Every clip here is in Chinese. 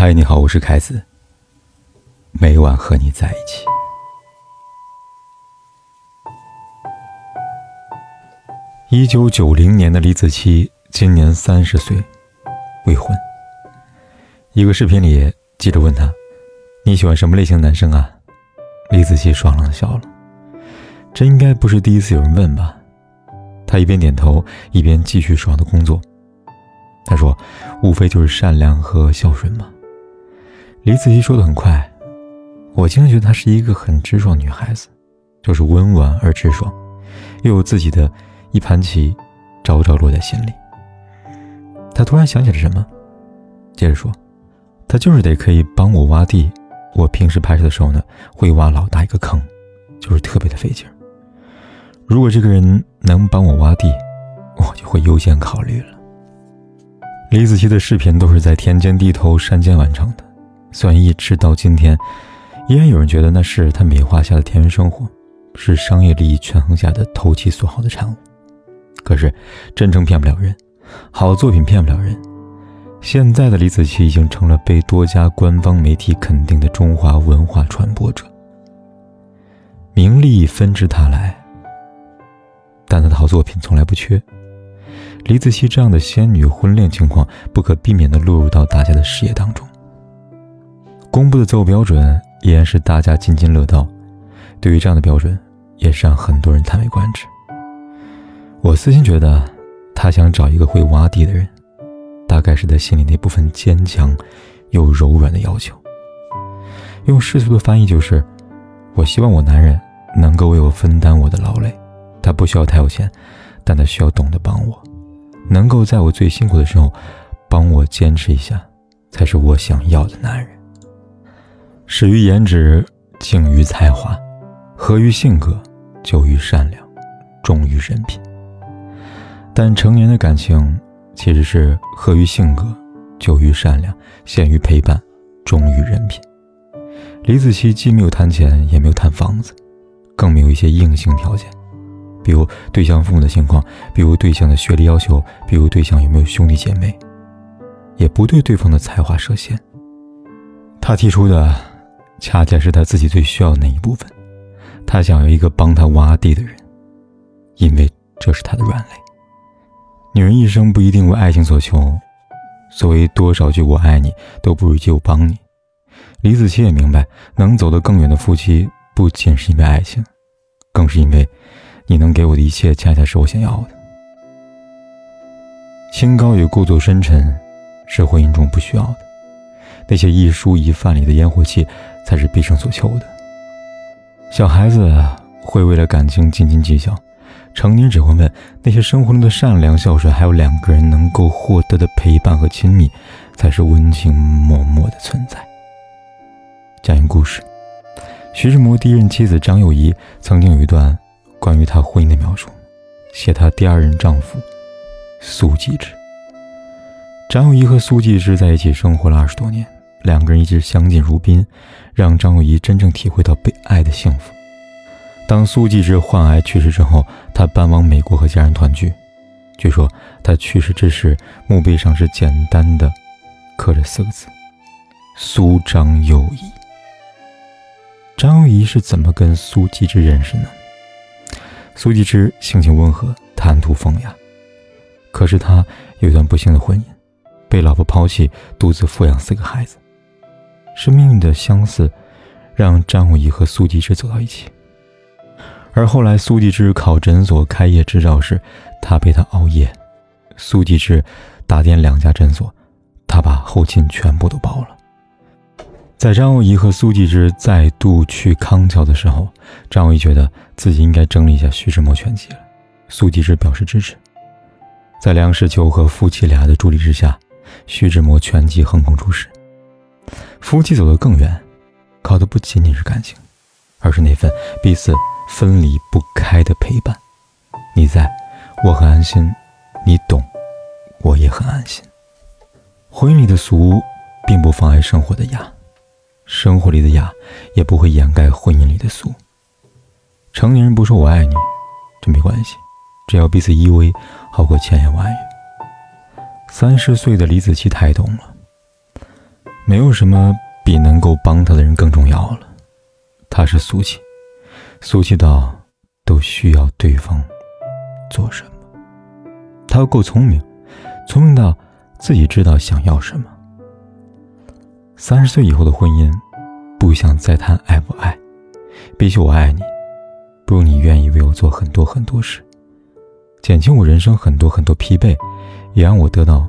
嗨，你好，我是凯子。每晚和你在一起。一九九零年的李子柒今年三十岁，未婚。一个视频里，记者问他：“你喜欢什么类型男生啊？”李子柒爽朗的笑了。这应该不是第一次有人问吧？他一边点头，一边继续爽的工作。他说：“无非就是善良和孝顺嘛。”李子柒说的很快，我经常觉得她是一个很直爽女孩子，就是温婉而直爽，又有自己的一盘棋，朝朝落在心里。他突然想起了什么，接着说：“他就是得可以帮我挖地，我平时拍摄的时候呢，会挖老大一个坑，就是特别的费劲儿。如果这个人能帮我挖地，我就会优先考虑了。”李子柒的视频都是在田间地头、山间完成的。虽然一直到今天，依然有人觉得那是他美化下的田园生活，是商业利益权衡下的投其所好的产物。可是，真诚骗不了人，好作品骗不了人。现在的李子柒已经成了被多家官方媒体肯定的中华文化传播者，名利纷至沓来，但他的好作品从来不缺。李子柒这样的仙女婚恋情况，不可避免地落入到大家的视野当中。公布的择偶标准依然是大家津津乐道，对于这样的标准，也是让很多人叹为观止。我私心觉得，他想找一个会挖地的人，大概是他心里那部分坚强又柔软的要求。用世俗的翻译就是：我希望我男人能够为我分担我的劳累，他不需要太有钱，但他需要懂得帮我，能够在我最辛苦的时候帮我坚持一下，才是我想要的男人。始于颜值，敬于才华，合于性格，久于善良，忠于人品。但成年的感情其实是合于性格，久于善良，贤于陪伴，忠于人品。李子柒既没有谈钱，也没有谈房子，更没有一些硬性条件，比如对象父母的情况，比如对象的学历要求，比如对象有没有兄弟姐妹，也不对对方的才华设限。他提出的。恰恰是他自己最需要的那一部分，他想要一个帮他挖地的人，因为这是他的软肋。女人一生不一定为爱情所求，所谓多少句我爱你，都不如一句我帮你。李子柒也明白，能走得更远的夫妻，不仅是因为爱情，更是因为你能给我的一切，恰恰是我想要的。清高与故作深沉，是婚姻中不需要的。那些一蔬一饭里的烟火气。才是毕生所求的。小孩子会为了感情斤斤计较，成年只会问那些生活中的善良、孝顺，还有两个人能够获得的陪伴和亲密，才是温情脉脉的存在。讲一个故事：徐志摩第一任妻子张幼仪曾经有一段关于他婚姻的描述，写他第二任丈夫苏纪之。张幼仪和苏纪之在一起生活了二十多年。两个人一直相敬如宾，让张幼仪真正体会到被爱的幸福。当苏纪之患癌去世之后，他搬往美国和家人团聚。据说他去世之时，墓碑上是简单的刻着四个字：“苏张幼仪。”张幼仪是怎么跟苏纪之认识呢？苏纪之性情温和，谈吐风雅，可是他有段不幸的婚姻，被老婆抛弃，独自抚养四个孩子。是命运的相似，让张幼仪和苏纪之走到一起。而后来，苏纪之考诊所开业执照时，他陪他熬夜；苏纪之打点两家诊所，他把后勤全部都包了。在张幼仪和苏纪之再度去康桥的时候，张幼仪觉得自己应该整理一下徐志摩全集了。苏纪之表示支持。在梁实秋和夫妻俩的助力之下，徐志摩全集横空出世。夫妻走得更远，靠的不仅仅是感情，而是那份彼此分离不开的陪伴。你在，我很安心；你懂，我也很安心。婚姻里的俗，并不妨碍生活的雅；生活里的雅，也不会掩盖婚姻里的俗。成年人不说我爱你，这没关系，只要彼此依偎，好过千言万语。三十岁的李子柒太懂了。没有什么比能够帮他的人更重要了。他是俗气，俗气到都需要对方做什么。他又够聪明，聪明到自己知道想要什么。三十岁以后的婚姻，不想再谈爱不爱，比起我爱你，不如你愿意为我做很多很多事，减轻我人生很多很多疲惫，也让我得到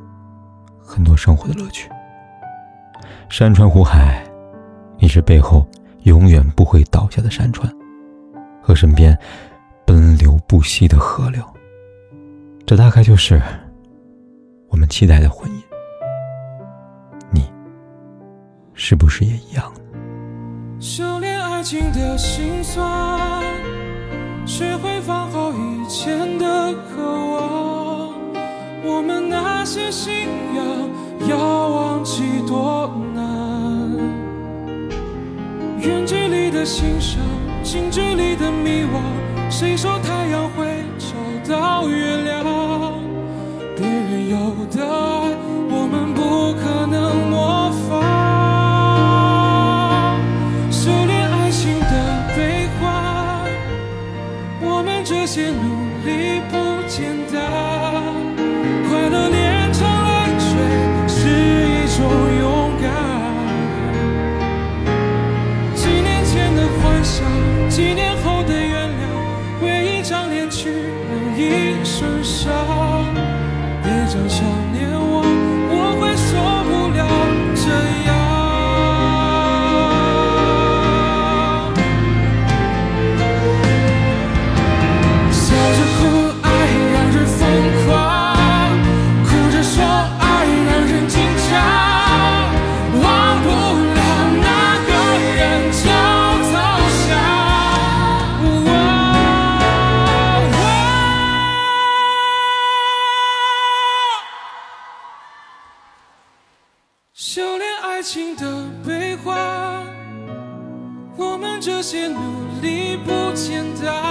很多生活的乐趣。山川湖海，你是背后永远不会倒下的山川，和身边奔流不息的河流。这大概就是我们期待的婚姻，你是不是也一样？修炼爱情的心酸，学会放好以前的渴望。我们那些信仰要忘记的欣赏，近距离的迷惘。谁说太阳会找到这些努力不简单。